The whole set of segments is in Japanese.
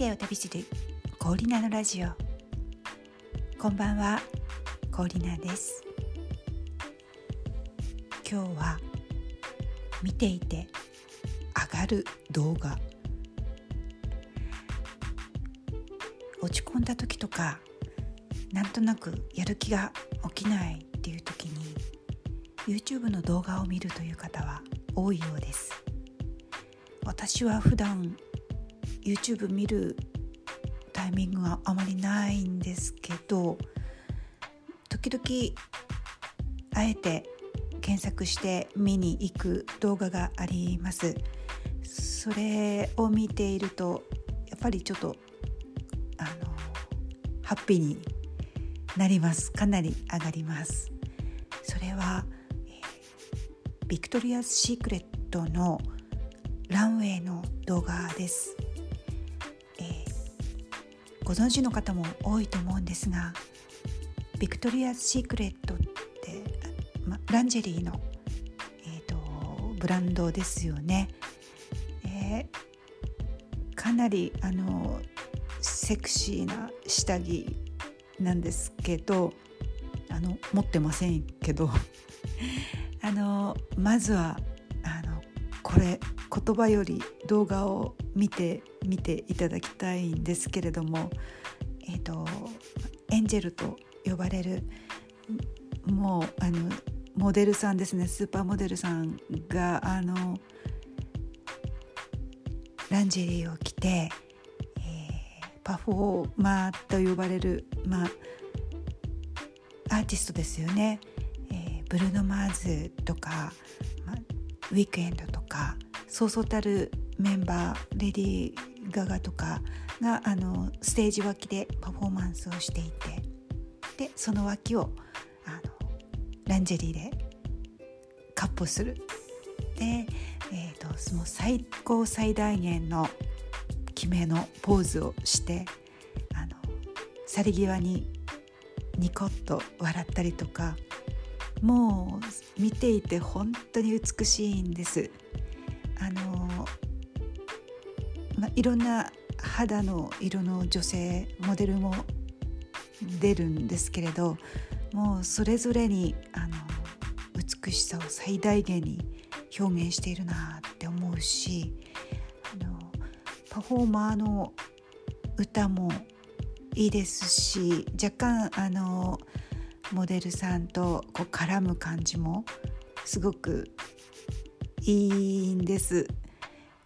生を旅するコーリナのラジオ。こんばんはコーリナです。今日は見ていて上がる動画。落ち込んだ時とかなんとなくやる気が起きないっていう時に YouTube の動画を見るという方は多いようです。私は普段 YouTube 見るタイミングがあまりないんですけど時々あえて検索して見に行く動画があります。それを見ているとやっぱりちょっとあのハッピーになります。かなり上がります。それは、えー、ビクトリアス・シークレットのランウェイの動画です。ご存知の方も多いと思うんですがビクトリア・シークレットって、ま、ランジェリーの、えーと、ブランドですよね。えー、かなりあのセクシーな下着なんですけどあの持ってませんけど あのまずはあのこれ言葉より動画を見て見ていただきたいんですけれども、えーと、エンジェルと呼ばれるもうあのモデルさんですね。スーパーモデルさんがあのランジェリーを着て、えー、パフォーマーと呼ばれる、まあ、アーティストですよね、えー、ブルーノ・マーズとか、まあ、ウィークエンドとかそうそうたるメンバーレディーガガとかがあのステージ脇でパフォーマンスをしていてでその脇をあのランジェリーでカッポするで、えーと、その最高最大限の決めのポーズをしてあの去り際にニコッと笑ったりとかもう見ていて本当に美しいんです。あのまあ、いろんな肌の色の女性モデルも出るんですけれどもうそれぞれにあの美しさを最大限に表現しているなって思うしあのパフォーマーの歌もいいですし若干あのモデルさんとこう絡む感じもすごくいいんです。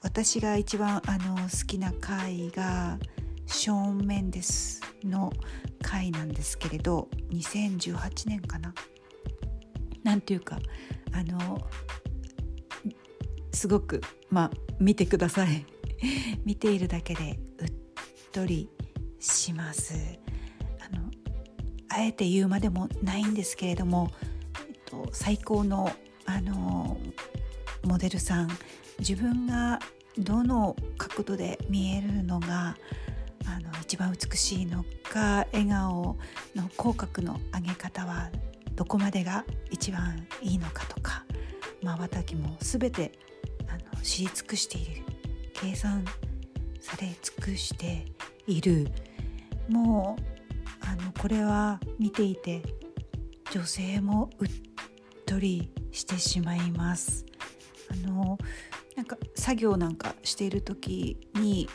私が一番あの好きな回がショーン・メンデスの回なんですけれど2018年かな。なんていうかあのすごくまあ見てください。見ているだけでうっとりします。あのあえて言うまでもないんですけれども、えっと、最高のあのモデルさん自分がどの角度で見えるのがあの一番美しいのか笑顔の口角の上げ方はどこまでが一番いいのかとかまばたきも全てあの知り尽くしている計算され尽くしているもうあのこれは見ていて女性もうっとりしてしまいます。あのなんか作業なんかしている時に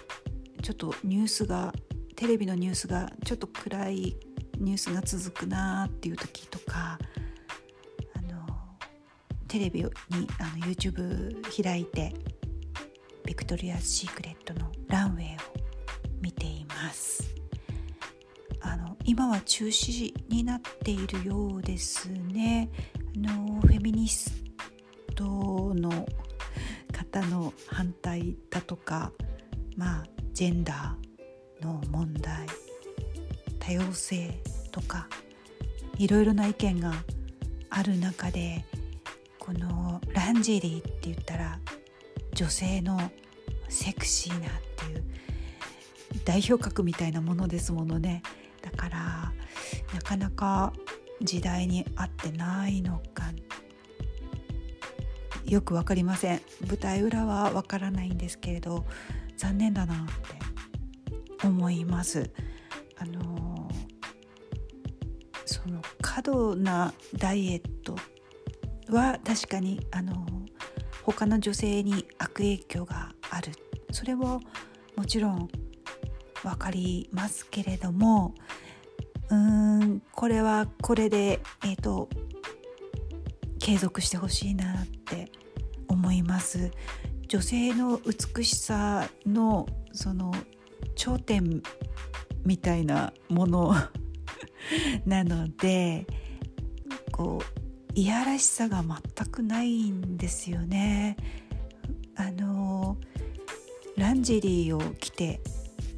ちょっとニュースがテレビのニュースがちょっと暗いニュースが続くなっていう時とかあのテレビにあの YouTube 開いてビクトリア・シークレットのランウェイを見ています。あの今は中止になっているようですね。あのフェミニストの方の反対だとかまあジェンダーの問題多様性とかいろいろな意見がある中でこのランジェリーって言ったら女性のセクシーなっていう代表格みたいなものですものね。だからなかなか時代に合ってないのかよく分かりません舞台裏は分からないんですけれど残念だなって思います。あのその過度なダイエットは確かにあの他の女性に悪影響があるそれももちろん分かりますけれどもうーんこれはこれでえっ、ー、と継続してほしいなって思います女性の美しさのその頂点みたいなもの なのでこういやらしさが全くないんですよね。あのランジェリーを着て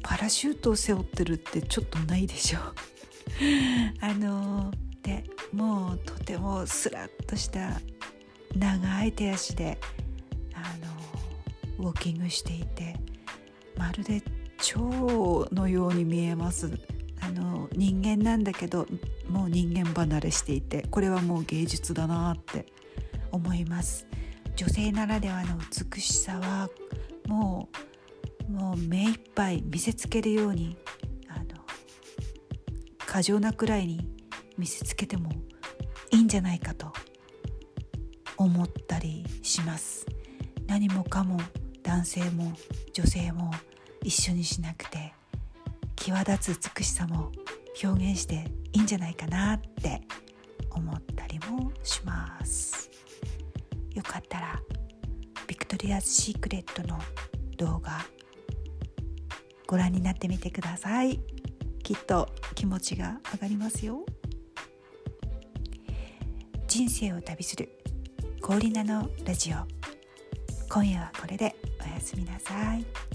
パラシュートを背負ってるってちょっとないでしょ あのでもうとてもスラッとした長い手足であのウォーキングしていてまるで蝶のように見えます。あの人間なんだけどもう人間離れしていてこれはもう芸術だなって思います。女性ならではの美しさはもうもう目いっぱい見せつけるようにあの過剰なくらいに見せつけてもいいんじゃないかと思ったりします。何もかも男性も女性も一緒にしなくて際立つ美しさも表現していいんじゃないかなって思ったりもします。よかったらビクトリアズ・シークレットの動画ご覧になってみてください。きっと気持ちが上がりますよ。人生を旅する氷菜のラジオ今夜はこれでおやすみなさい。